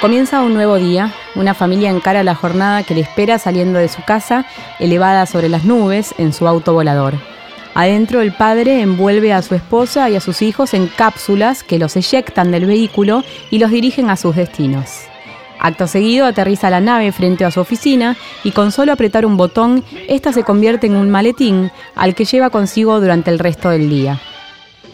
Comienza un nuevo día, una familia encara la jornada que le espera saliendo de su casa, elevada sobre las nubes, en su auto volador. Adentro el padre envuelve a su esposa y a sus hijos en cápsulas que los eyectan del vehículo y los dirigen a sus destinos. Acto seguido aterriza la nave frente a su oficina y con solo apretar un botón, esta se convierte en un maletín al que lleva consigo durante el resto del día.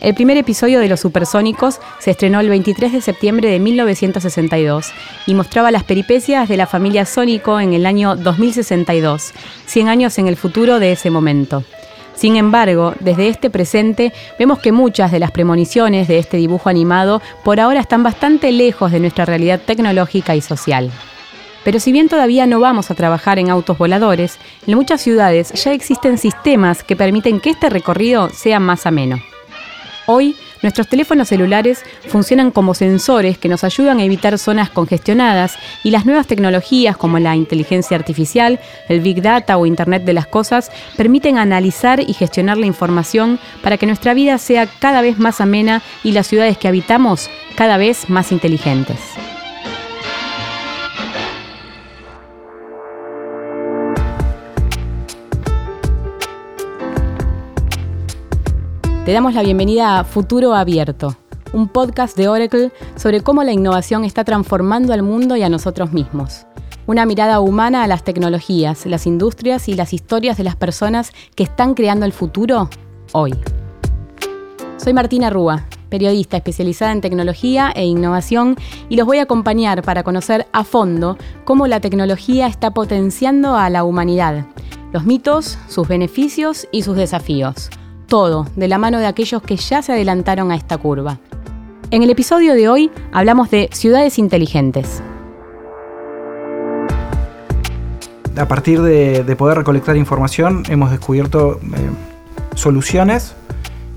El primer episodio de Los Supersónicos se estrenó el 23 de septiembre de 1962 y mostraba las peripecias de la familia Sónico en el año 2062, 100 años en el futuro de ese momento. Sin embargo, desde este presente vemos que muchas de las premoniciones de este dibujo animado por ahora están bastante lejos de nuestra realidad tecnológica y social. Pero si bien todavía no vamos a trabajar en autos voladores, en muchas ciudades ya existen sistemas que permiten que este recorrido sea más ameno. Hoy, nuestros teléfonos celulares funcionan como sensores que nos ayudan a evitar zonas congestionadas y las nuevas tecnologías como la inteligencia artificial, el Big Data o Internet de las Cosas permiten analizar y gestionar la información para que nuestra vida sea cada vez más amena y las ciudades que habitamos cada vez más inteligentes. Te damos la bienvenida a Futuro Abierto, un podcast de Oracle sobre cómo la innovación está transformando al mundo y a nosotros mismos. Una mirada humana a las tecnologías, las industrias y las historias de las personas que están creando el futuro hoy. Soy Martina Rúa, periodista especializada en tecnología e innovación y los voy a acompañar para conocer a fondo cómo la tecnología está potenciando a la humanidad, los mitos, sus beneficios y sus desafíos todo de la mano de aquellos que ya se adelantaron a esta curva. En el episodio de hoy hablamos de ciudades inteligentes. A partir de, poder recolectar información hemos descubierto eh, soluciones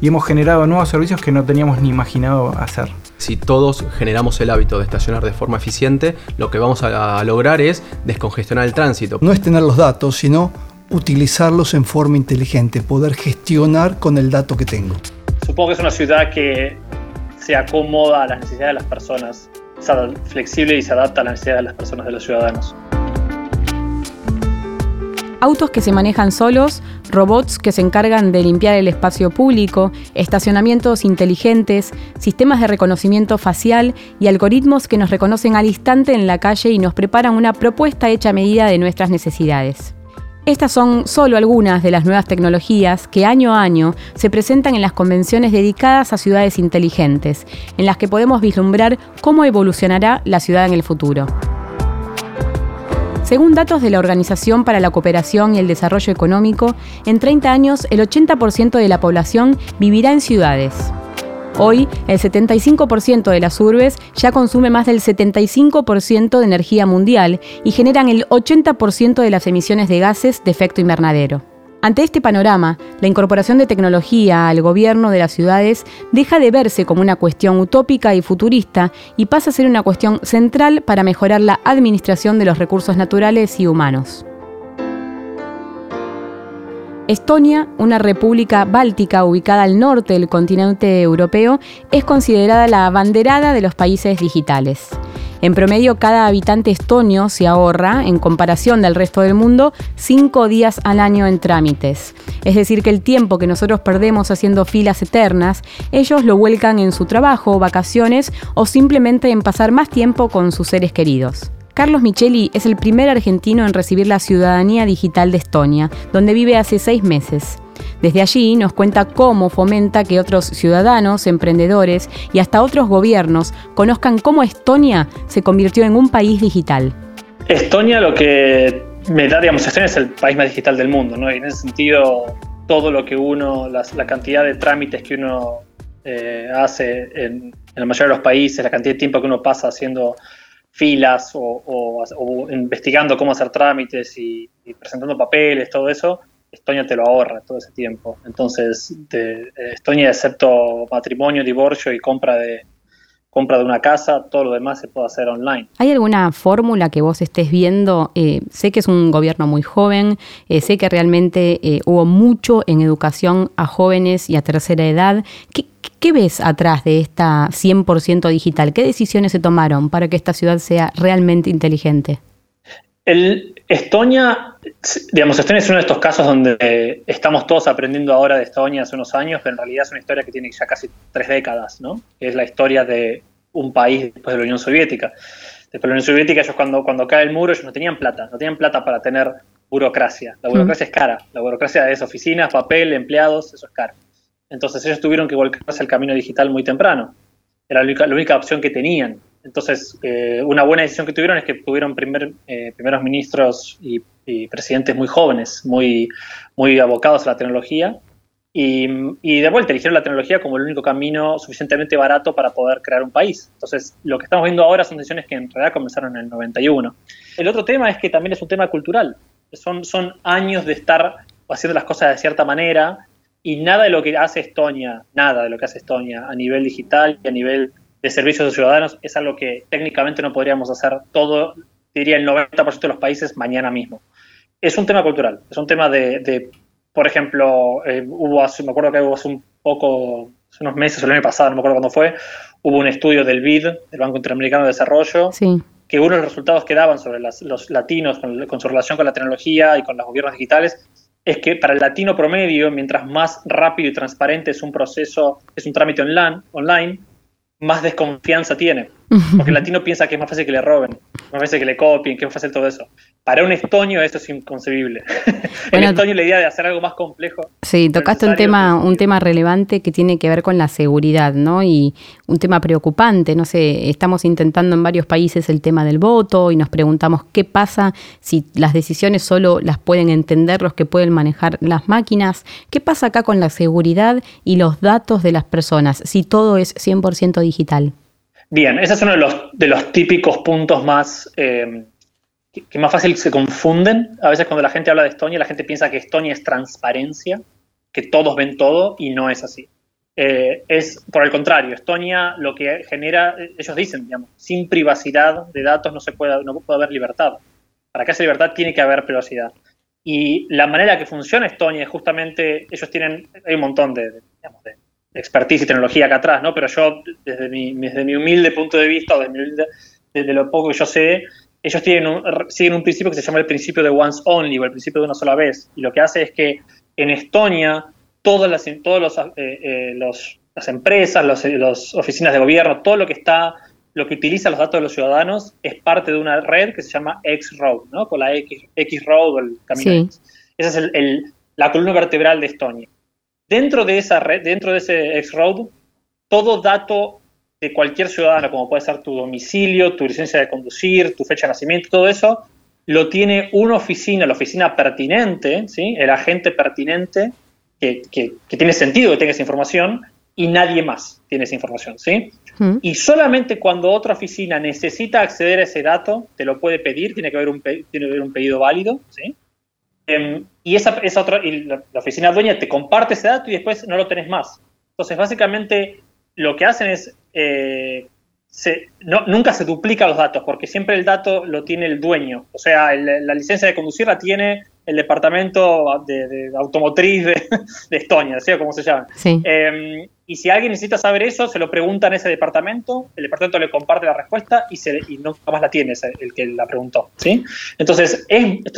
y hemos generado nuevos servicios que no teníamos ni imaginado hacer. Si todos generamos el hábito de estacionar de forma eficiente, lo que vamos a lograr es descongestionar el tránsito. No es tener los datos, sino utilizarlos en forma inteligente, poder gestionar con el dato que tengo. Supongo que es una ciudad que se acomoda a las necesidades de las personas, es flexible y se adapta a las necesidades de las personas, de los ciudadanos. Autos que se manejan solos, robots que se encargan de limpiar el espacio público, estacionamientos inteligentes, sistemas de reconocimiento facial y algoritmos que nos reconocen al instante en la calle y nos preparan una propuesta hecha a medida de nuestras necesidades. Estas son solo algunas de las nuevas tecnologías que año a año se presentan en las convenciones dedicadas a ciudades inteligentes, en las que podemos vislumbrar cómo evolucionará la ciudad en el futuro. Según datos de la Organización para la Cooperación y el Desarrollo Económico, en 30 años el 80% de la población vivirá en ciudades. Hoy, el 75% de las urbes ya consume más del 75% de energía mundial y generan el 80% de las emisiones de gases de efecto invernadero. Ante este panorama, la incorporación de tecnología al gobierno de las ciudades deja de verse como una cuestión utópica y futurista y pasa a ser una cuestión central para mejorar la administración de los recursos naturales y humanos. Estonia, una república báltica ubicada al norte del continente europeo, es considerada la abanderada de los países digitales. En promedio, cada habitante estonio se ahorra, en comparación del resto del mundo, cinco días al año en trámites. Es decir, que el tiempo que nosotros perdemos haciendo filas eternas, ellos lo vuelcan en su trabajo, vacaciones o simplemente en pasar más tiempo con sus seres queridos. Carlos Micheli es el primer argentino en recibir la ciudadanía digital de Estonia, donde vive hace seis meses. Desde allí nos cuenta cómo fomenta que otros ciudadanos, emprendedores y hasta otros gobiernos conozcan cómo Estonia se convirtió en un país digital. Estonia lo que me da, digamos, Estonia es el país más digital del mundo, ¿no? Y en ese sentido, todo lo que uno, la cantidad de trámites que uno eh, hace en, en, la mayoría de los países, la cantidad de tiempo que uno pasa haciendo filas o, investigando cómo hacer trámites y, presentando papeles, todo eso, Estonia te lo ahorra todo ese tiempo. Entonces, de, Estonia, excepto matrimonio, divorcio y compra de, compra de una casa, todo lo demás se puede hacer online. ¿Hay alguna fórmula que vos estés viendo? Eh, sé que es un gobierno muy joven, eh, sé que realmente eh, hubo mucho en educación a jóvenes y a tercera edad. ¿Qué, qué ves atrás de esta 100% digital? ¿Qué decisiones se tomaron para que esta ciudad sea realmente inteligente? El, Estonia, digamos, Estonia es uno de estos casos donde estamos todos aprendiendo ahora de Estonia hace unos años, pero en realidad es una historia que tiene ya casi tres décadas, ¿no? es la historia de un país después de la Unión Soviética. Después de la Unión Soviética, ellos cuando, cuando cae el muro, ellos no tenían plata, no tenían plata para tener burocracia. La burocracia es cara, la burocracia es oficinas, papel, empleados, eso es caro. Entonces ellos tuvieron que volcarse al camino digital muy temprano. Era la única opción que tenían. Entonces, eh, una buena decisión que tuvieron es que tuvieron eh, primeros ministros y, presidentes muy jóvenes, muy, muy abocados a la tecnología, y, de vuelta eligieron la tecnología como el único camino suficientemente barato para poder crear un país. Entonces, lo que estamos viendo ahora son decisiones que en realidad comenzaron en el 91. El otro tema es que también es un tema cultural. Son, son años de estar haciendo las cosas de cierta manera y nada de lo que hace Estonia, nada de lo que hace Estonia a nivel digital y a nivel de servicios de ciudadanos es algo que técnicamente no podríamos hacer todo, diría el 90% de los países mañana mismo. Es un tema cultural, es un tema de, por ejemplo, eh, hubo hace, me acuerdo que hubo hace un poco, hace unos meses o el año pasado, no me acuerdo cuándo fue, hubo un estudio del BID, del Banco Interamericano de Desarrollo, que uno de los resultados que daban sobre los latinos con, con, su relación con la tecnología y con los gobiernos digitales es que para el latino promedio, mientras más rápido y transparente es un proceso, es un trámite online, online más desconfianza tiene. Porque el latino piensa que es más fácil que le roben, más fácil que le copien, que es fácil todo eso. Para un estonio eso es inconcebible. el estonio la idea de hacer algo más complejo. Sí, tocaste un tema, un tema relevante que tiene que ver con la seguridad, ¿no? Y un tema preocupante, no sé, estamos intentando en varios países el tema del voto y nos preguntamos qué pasa si las decisiones solo las pueden entender los que pueden manejar las máquinas, qué pasa acá con la seguridad y los datos de las personas, si todo es 100% digital. Bien, ese es uno de los, de los típicos puntos más eh, que, más fácil se confunden. A veces cuando la gente habla de Estonia, la gente piensa que Estonia es transparencia, que todos ven todo y no es así. Eh, es por el contrario, Estonia lo que genera, ellos dicen, digamos, sin privacidad de datos no se puede, no puede haber libertad. Para que haya libertad tiene que haber privacidad. Y la manera que funciona Estonia es justamente, ellos tienen, hay un montón de, de, expertise y tecnología acá atrás, ¿no? Pero yo, desde mi, desde mi humilde punto de vista, o desde, lo poco que yo sé, ellos tienen siguen un principio que se llama el principio de once only, o el principio de una sola vez. Y lo que hace es que en Estonia, todas las, todos los, eh, eh, las empresas, las oficinas de gobierno, todo lo que está, lo que utiliza los datos de los ciudadanos es parte de una red que se llama X-Road, ¿no? Con la X, X Road o el camino X. Esa es el, la columna vertebral de Estonia. Dentro de esa red, dentro de ese X-Road, todo dato de cualquier ciudadano, como puede ser tu domicilio, tu licencia de conducir, tu fecha de nacimiento, todo eso, lo tiene una oficina, la oficina pertinente, ¿sí? el agente pertinente, que, tiene sentido que tenga esa información, y nadie más tiene esa información. ¿sí? Y solamente cuando otra oficina necesita acceder a ese dato, te lo puede pedir, tiene que haber un, tiene que haber un pedido válido, ¿sí? Em, y esa, esa otra, y la, oficina dueña te comparte ese dato y después no lo tenés más. Entonces, básicamente, lo que hacen es, eh, nunca se duplican los datos, porque siempre el dato lo tiene el dueño. O sea, la licencia de conducir la tiene el departamento de, automotriz de, Estonia, ¿sí? como se llama. Em, y si alguien necesita saber eso, se lo pregunta en ese departamento, el departamento le comparte la respuesta y, se, y no más la tiene el que la preguntó. ¿sí? Entonces,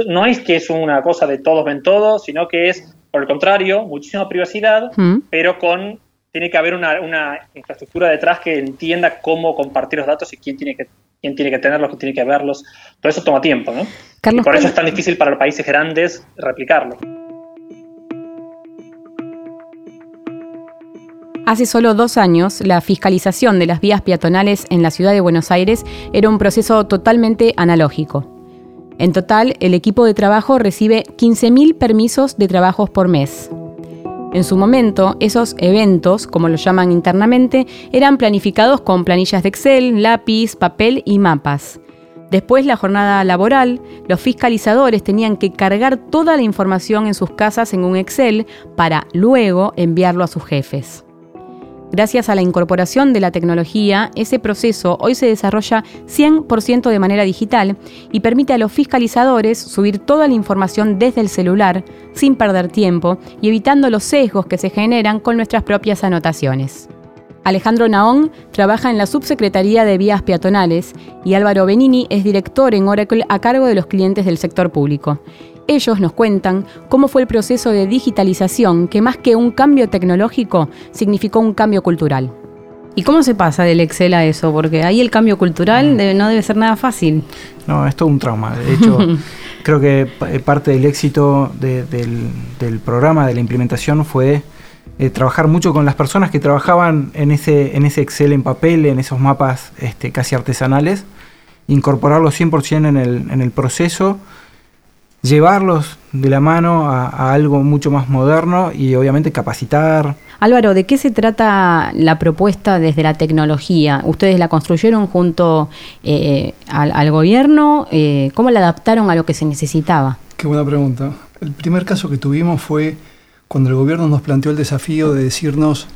no es que es una cosa de todos ven todo, sino que es, por el contrario, muchísima privacidad, mm. pero con tiene que haber una, una, infraestructura detrás que entienda cómo compartir los datos y quién tiene que quién tiene que tenerlos, quién tiene que verlos. Todo eso toma tiempo, ¿no? y por eso es tan difícil para los países grandes replicarlo. Hace solo dos años, la fiscalización de las vías peatonales en la ciudad de Buenos Aires era un proceso totalmente analógico. En total, el equipo de trabajo recibe 15.000 permisos de trabajos por mes. En su momento, esos eventos, como lo llaman internamente, eran planificados con planillas de Excel, lápiz, papel y mapas. Después la jornada laboral, los fiscalizadores tenían que cargar toda la información en sus casas en un Excel para luego enviarlo a sus jefes. Gracias a la incorporación de la tecnología, ese proceso hoy se desarrolla 100% de manera digital y permite a los fiscalizadores subir toda la información desde el celular sin perder tiempo y evitando los sesgos que se generan con nuestras propias anotaciones. Alejandro Naón trabaja en la Subsecretaría de Vías Peatonales y Álvaro Benini es director en Oracle a cargo de los clientes del sector público. Ellos nos cuentan cómo fue el proceso de digitalización que más que un cambio tecnológico significó un cambio cultural. ¿Y cómo se pasa del Excel a eso? Porque ahí el cambio cultural mm. no debe ser nada fácil. No, es todo un trauma. De hecho, creo que eh, parte del éxito del, programa, de la implementación, fue eh, trabajar mucho con las personas que trabajaban en ese, en ese Excel en papel, en esos mapas este, casi artesanales, incorporarlo 100% en el, en el proceso llevarlos de la mano a, algo mucho más moderno y obviamente capacitar. Álvaro, ¿de qué se trata la propuesta desde la tecnología? ¿Ustedes la construyeron junto eh, al, gobierno? Eh, ¿Cómo la adaptaron a lo que se necesitaba? Qué buena pregunta. El primer caso que tuvimos fue cuando el gobierno nos planteó el desafío de decirnos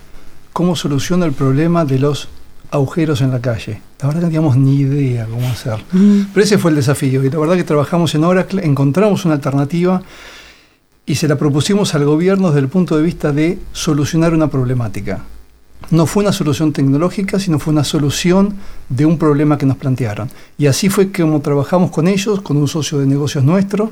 cómo soluciona el problema de los agujeros en la calle. La verdad que no teníamos ni idea cómo hacer. Pero ese fue el desafío. Y la verdad que trabajamos en Oracle, encontramos una alternativa y se la propusimos al gobierno desde el punto de vista de solucionar una problemática. No fue una solución tecnológica, sino fue una solución de un problema que nos plantearon. Y así fue como trabajamos con ellos, con un socio de negocios nuestro,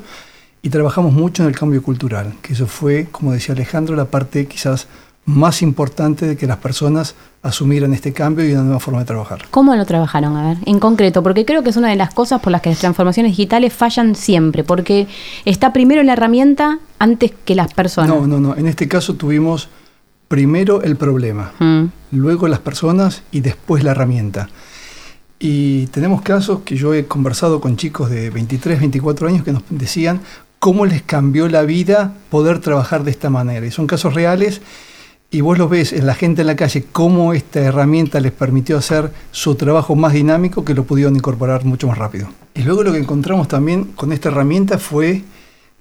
y trabajamos mucho en el cambio cultural, que eso fue, como decía Alejandro, la parte quizás más importante de que las personas asumieran este cambio y una nueva forma de trabajar. ¿Cómo lo trabajaron? A ver, en concreto, porque creo que es una de las cosas por las que las transformaciones digitales fallan siempre, porque está primero la herramienta antes que las personas. No, no, no. En este caso tuvimos primero el problema, mm. luego las personas y después la herramienta. Y tenemos casos que yo he conversado con chicos de 23, 24 años que nos decían cómo les cambió la vida poder trabajar de esta manera. Y son casos reales y vos lo ves en la gente en la calle, cómo esta herramienta les permitió hacer su trabajo más dinámico que lo pudieron incorporar mucho más rápido. Y luego lo que encontramos también con esta herramienta fue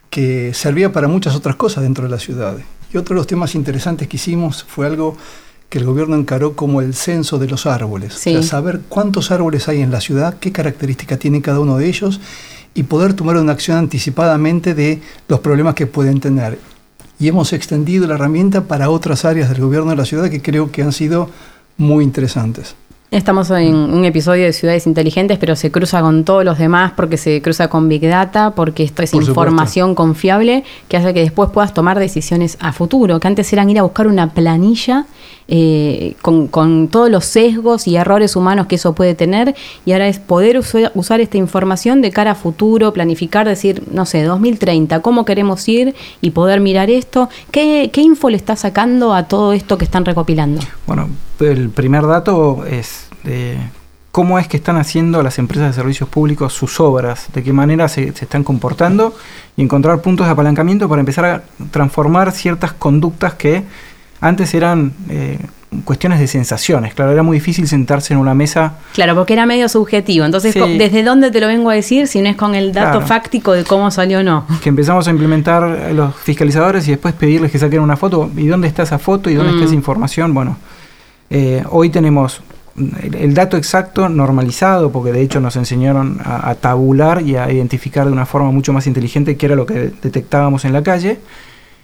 que servía para muchas otras cosas dentro de la ciudad. Y otro de los temas interesantes que hicimos fue algo que el gobierno encaró como el censo de los árboles. O sea, saber cuántos árboles hay en la ciudad, qué características tiene cada uno de ellos y poder tomar una acción anticipadamente de los problemas que pueden tener y hemos extendido la herramienta para otras áreas del gobierno de la ciudad que creo que han sido muy interesantes. Estamos en un episodio de Ciudades Inteligentes, pero se cruza con todos los demás porque se cruza con Big Data, porque esto es información confiable que hace que después puedas tomar decisiones a futuro, que antes eran ir a buscar una planilla eh, con, todos los sesgos y errores humanos que eso puede tener, y ahora es poder usar esta información de cara a futuro, planificar, decir, no sé, 2030, cómo queremos ir y poder mirar esto. ¿Qué, qué info le está sacando a todo esto que están recopilando? Bueno, el primer dato es de cómo es que están haciendo las empresas de servicios públicos sus obras, de qué manera se, están comportando y encontrar puntos de apalancamiento para empezar a transformar ciertas conductas que antes eran eh, cuestiones de sensaciones. Claro, era muy difícil sentarse en una mesa. Claro, porque era medio subjetivo. Entonces, ¿desde dónde te lo vengo a decir si no es con el dato fáctico de cómo salió o no? Que empezamos a implementar los fiscalizadores y después pedirles que saquen una foto. ¿Y dónde está esa foto? ¿Y dónde está esa mm. información? Bueno, eh, hoy tenemos el, dato exacto normalizado, porque de hecho nos enseñaron a, tabular y a identificar de una forma mucho más inteligente qué era lo que detectábamos en la calle.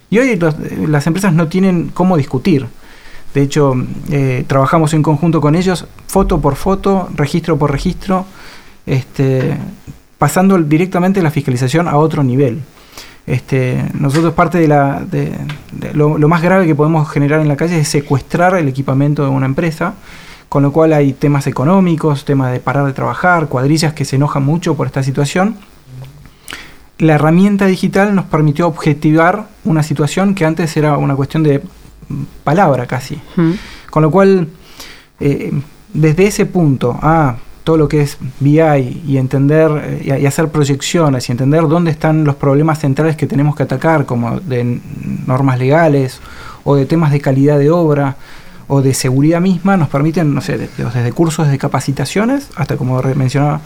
Y hoy las empresas no tienen cómo discutir. De hecho, eh, trabajamos en conjunto con ellos, foto por foto, registro por registro, este, pasando directamente la fiscalización a otro nivel. Este, nosotros parte de, la, de, lo, más grave que podemos generar en la calle es secuestrar el equipamiento de una empresa, con lo cual hay temas económicos, temas de parar de trabajar, cuadrillas que se enojan mucho por esta situación. La herramienta digital nos permitió objetivar una situación que antes era una cuestión de palabra casi. Con lo cual, eh, desde ese punto a todo lo que es BI y entender eh, y hacer proyecciones y entender dónde están los problemas centrales que tenemos que atacar, como de normas legales o de temas de calidad de obra o de seguridad misma, nos permiten, no sé, desde cursos de capacitaciones hasta, como mencionaba,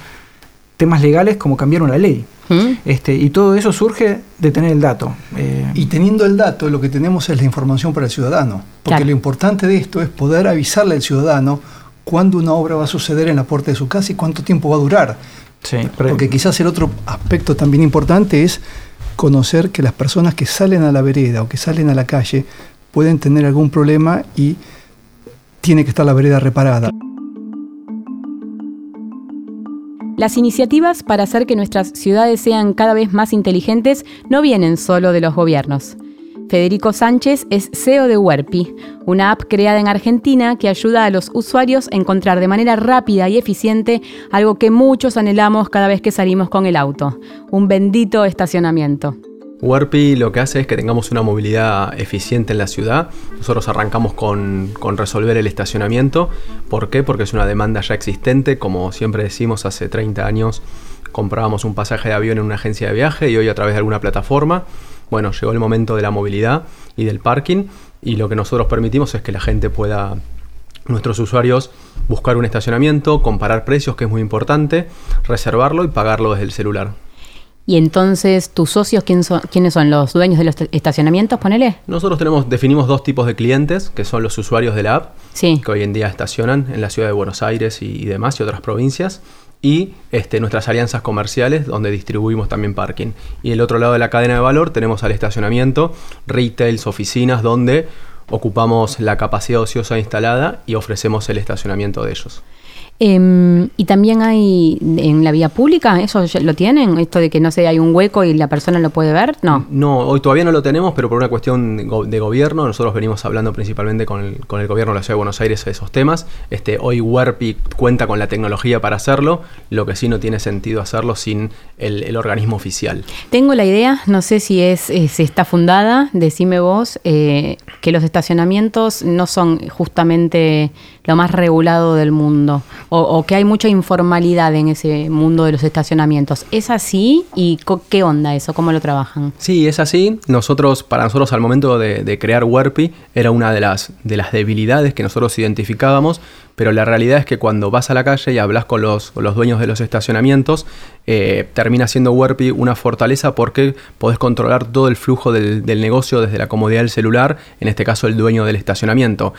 temas legales como cambiar una ley. ¿Mm? Este, y todo eso surge de tener el dato. Eh, y teniendo el dato, lo que tenemos es la información para el ciudadano. Porque lo importante de esto es poder avisarle al ciudadano cuándo una obra va a suceder en la puerta de su casa y cuánto tiempo va a durar. Sí, Porque quizás el otro aspecto también importante es conocer que las personas que salen a la vereda o que salen a la calle pueden tener algún problema y tiene que estar la vereda reparada. Las iniciativas para hacer que nuestras ciudades sean cada vez más inteligentes no vienen solo de los gobiernos. Federico Sánchez es CEO de Werpi, una app creada en Argentina que ayuda a los usuarios a encontrar de manera rápida y eficiente algo que muchos anhelamos cada vez que salimos con el auto, un bendito estacionamiento. Werpi lo que hace es que tengamos una movilidad eficiente en la ciudad. Nosotros arrancamos con, con, resolver el estacionamiento. ¿Por qué? Porque es una demanda ya existente. Como siempre decimos, hace 30 años comprábamos un pasaje de avión en una agencia de viaje y hoy a través de alguna plataforma bueno, llegó el momento de la movilidad y del parking y lo que nosotros permitimos es que la gente pueda, nuestros usuarios, buscar un estacionamiento, comparar precios, que es muy importante, reservarlo y pagarlo desde el celular. Y entonces, ¿tus socios quién son, quiénes son? ¿Los dueños de los estacionamientos? Ponele. Nosotros tenemos, definimos dos tipos de clientes, que son los usuarios de la app, que hoy en día estacionan en la ciudad de Buenos Aires y demás y otras provincias y este, nuestras alianzas comerciales donde distribuimos también parking. Y el otro lado de la cadena de valor tenemos al estacionamiento, retails, oficinas donde ocupamos la capacidad ociosa instalada y ofrecemos el estacionamiento de ellos. Em, y también hay en la vía pública, ¿eso lo tienen? Esto de que no sé, hay un hueco y la persona lo puede ver, no. No, hoy todavía no lo tenemos, pero por una cuestión de gobierno, nosotros venimos hablando principalmente con el, con el gobierno de la Ciudad de Buenos Aires de esos temas. Este, hoy WERPI cuenta con la tecnología para hacerlo, lo que sí no tiene sentido hacerlo sin el, organismo oficial. Tengo la idea, no sé si es, eh, si está fundada, decime vos, eh, que los estacionamientos no son justamente lo más regulado del mundo o, que hay mucha informalidad en ese mundo de los estacionamientos. ¿Es así? ¿Y qué onda eso? ¿Cómo lo trabajan? Sí, es así. Nosotros, para nosotros al momento de, crear Werpi, era una de las, de las debilidades que nosotros identificábamos, pero la realidad es que cuando vas a la calle y hablas con los, los dueños de los estacionamientos, eh, termina siendo Werpi una fortaleza porque podés controlar todo el flujo del, del negocio desde la comodidad del celular, en este caso el dueño del estacionamiento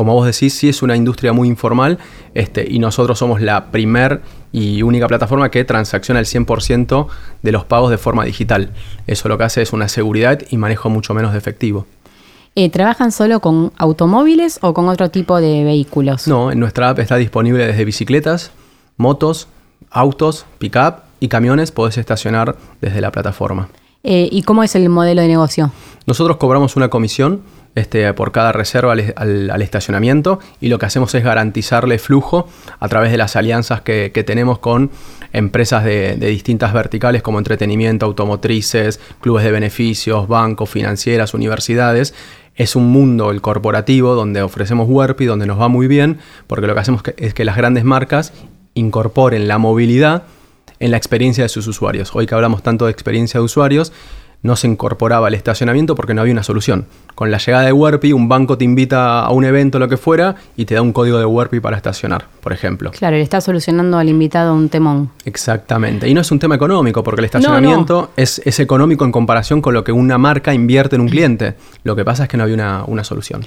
como vos decís, sí es una industria muy informal este, y nosotros somos la primer y única plataforma que transacciona el 100% de los pagos de forma digital. Eso lo que hace es una seguridad y manejo mucho menos de efectivo. Eh, ¿Trabajan solo con automóviles o con otro tipo de vehículos? No, en nuestra app está disponible desde bicicletas, motos, autos, pick-up y camiones. Podés estacionar desde la plataforma. Eh, ¿Y cómo es el modelo de negocio? Nosotros cobramos una comisión este, por cada reserva al, estacionamiento y lo que hacemos es garantizarle flujo a través de las alianzas que, tenemos con empresas de, distintas verticales como entretenimiento, automotrices, clubes de beneficios, bancos, financieras, universidades. Es un mundo, el corporativo, donde ofrecemos WERPI, donde nos va muy bien, porque lo que hacemos es que las grandes marcas incorporen la movilidad en la experiencia de sus usuarios. Hoy que hablamos tanto de experiencia de usuarios, no se incorporaba el estacionamiento porque no había una solución. Con la llegada de Werpi, un banco te invita a un evento, lo que fuera, y te da un código de Werpi para estacionar, por ejemplo. Claro, le está solucionando al invitado un temón. Exactamente. Y no es un tema económico, porque el estacionamiento Es, económico en comparación con lo que una marca invierte en un cliente. Lo que pasa es que no había una, una solución.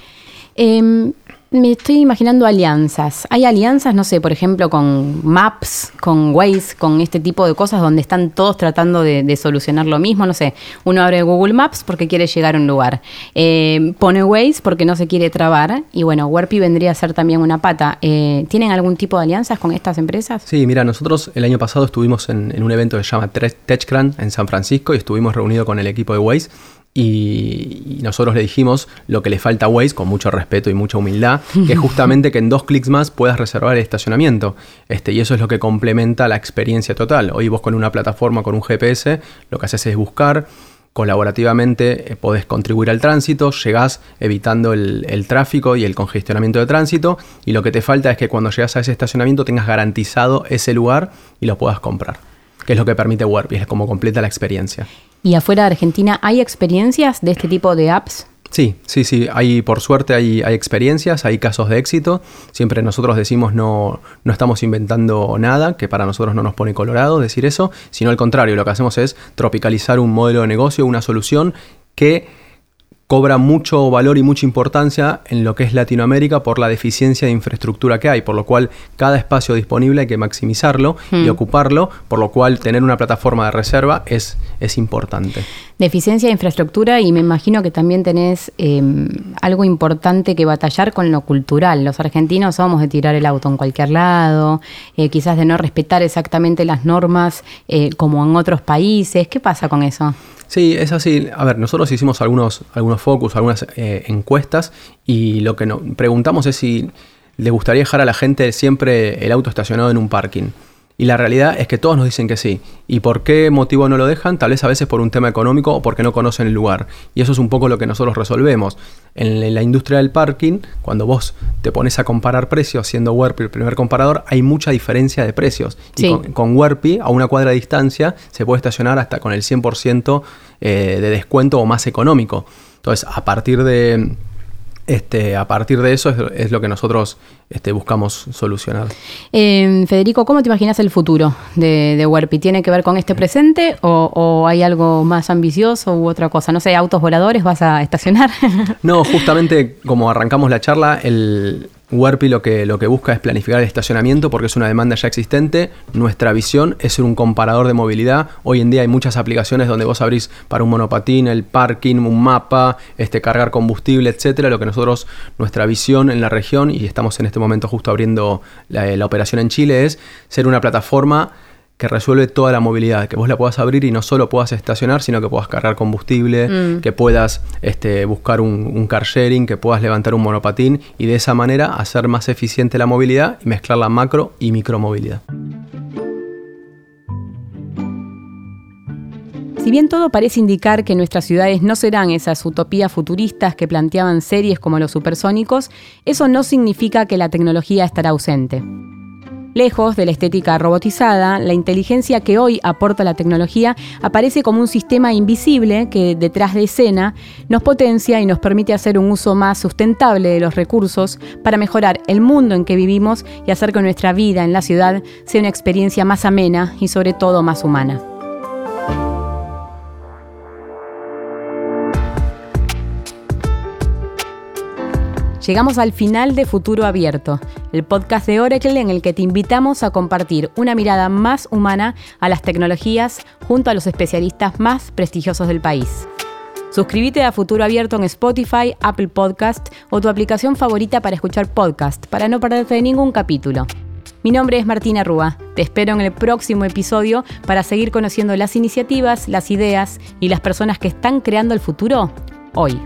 Eh, me estoy imaginando alianzas. Hay alianzas, no sé, por ejemplo, con Maps, con Waze, con este tipo de cosas donde están todos tratando de, solucionar lo mismo. No sé, uno abre Google Maps porque quiere llegar a un lugar. Eh, pone Waze porque no se quiere trabar. Y bueno, Werpi vendría a ser también una pata. Eh, ¿Tienen algún tipo de alianzas con estas empresas? Sí, mira, nosotros el año pasado estuvimos en, un evento que se llama TechCrunch en San Francisco y estuvimos reunidos con el equipo de Waze y, nosotros le dijimos lo que le falta a Waze, con mucho respeto y mucha humildad, que es justamente que en dos clics más puedas reservar el estacionamiento. Este, y eso es lo que complementa la experiencia total. Hoy vos con una plataforma, con un GPS, lo que haces es buscar, colaborativamente eh, podés contribuir al tránsito, llegás evitando el, el, tráfico y el congestionamiento de tránsito y lo que te falta es que cuando llegas a ese estacionamiento tengas garantizado ese lugar y lo puedas comprar, que es lo que permite Warp es como completa la experiencia. ¿Y afuera de Argentina hay experiencias de este tipo de apps? Sí, sí, sí. Hay, por suerte hay, hay, experiencias, hay casos de éxito. Siempre nosotros decimos no, no estamos inventando nada, que para nosotros no nos pone colorado decir eso, sino al contrario, lo que hacemos es tropicalizar un modelo de negocio, una solución que cobra mucho valor y mucha importancia en lo que es Latinoamérica por la deficiencia de infraestructura que hay, por lo cual cada espacio disponible hay que maximizarlo y hmm. ocuparlo, por lo cual tener una plataforma de reserva es, es importante. Deficiencia de infraestructura y me imagino que también tenés em, algo importante que batallar con lo cultural. Los argentinos somos de tirar el auto en cualquier lado, eh, quizás de no respetar exactamente las normas eh, como en otros países. ¿Qué pasa con eso? Sí, es así. A ver, nosotros hicimos algunos, algunos focus, algunas eh, encuestas y lo que nos preguntamos es si le gustaría dejar a la gente siempre el auto estacionado en un parking. Y la realidad es que todos nos dicen que sí. ¿Y por qué motivo no lo dejan? Tal vez a veces por un tema económico o porque no conocen el lugar. Y eso es un poco lo que nosotros resolvemos. En la industria del parking, cuando vos te pones a comparar precios, siendo Werpi el primer comparador, hay mucha diferencia de precios. Y con, con Werpi, a una cuadra de distancia, se puede estacionar hasta con el 100% eh, de descuento o más económico. Entonces, a partir de este, a partir de eso es, lo que nosotros este, buscamos solucionar. Eh, Federico, ¿cómo te imaginas el futuro de, de ¿Tiene que ver con este presente o, hay algo más ambicioso u otra cosa? No sé, autos voladores vas a estacionar. no, justamente como arrancamos la charla, el, Warpi lo que, lo que busca es planificar el estacionamiento porque es una demanda ya existente. Nuestra visión es ser un comparador de movilidad. Hoy en día hay muchas aplicaciones donde vos abrís para un monopatín, el parking, un mapa, este, cargar combustible, etcétera. Lo que nosotros, nuestra visión en la región, y estamos en este momento justo abriendo la operación en Chile, es ser una plataforma que resuelve toda la movilidad, que vos la puedas abrir y no solo puedas estacionar, sino que puedas cargar combustible, mm. que puedas este, buscar un, car sharing, que puedas levantar un monopatín y de esa manera hacer más eficiente la movilidad y mezclar la macro y micromovilidad. Si bien todo parece indicar que nuestras ciudades no serán esas utopías futuristas que planteaban series como los supersónicos, eso no significa que la tecnología estará ausente. Lejos de la estética robotizada, la inteligencia que hoy aporta la tecnología aparece como un sistema invisible que detrás de escena nos potencia y nos permite hacer un uso más sustentable de los recursos para mejorar el mundo en que vivimos y hacer que nuestra vida en la ciudad sea una experiencia más amena y sobre todo más humana. Llegamos al final de Futuro Abierto, el podcast de Oracle en el que te invitamos a compartir una mirada más humana a las tecnologías junto a los especialistas más prestigiosos del país. Suscríbete a Futuro Abierto en Spotify, Apple Podcast o tu aplicación favorita para escuchar podcast para no perderte ningún capítulo. Mi nombre es Martina Rúa. Te espero en el próximo episodio para seguir conociendo las iniciativas, las ideas y las personas que están creando el futuro hoy.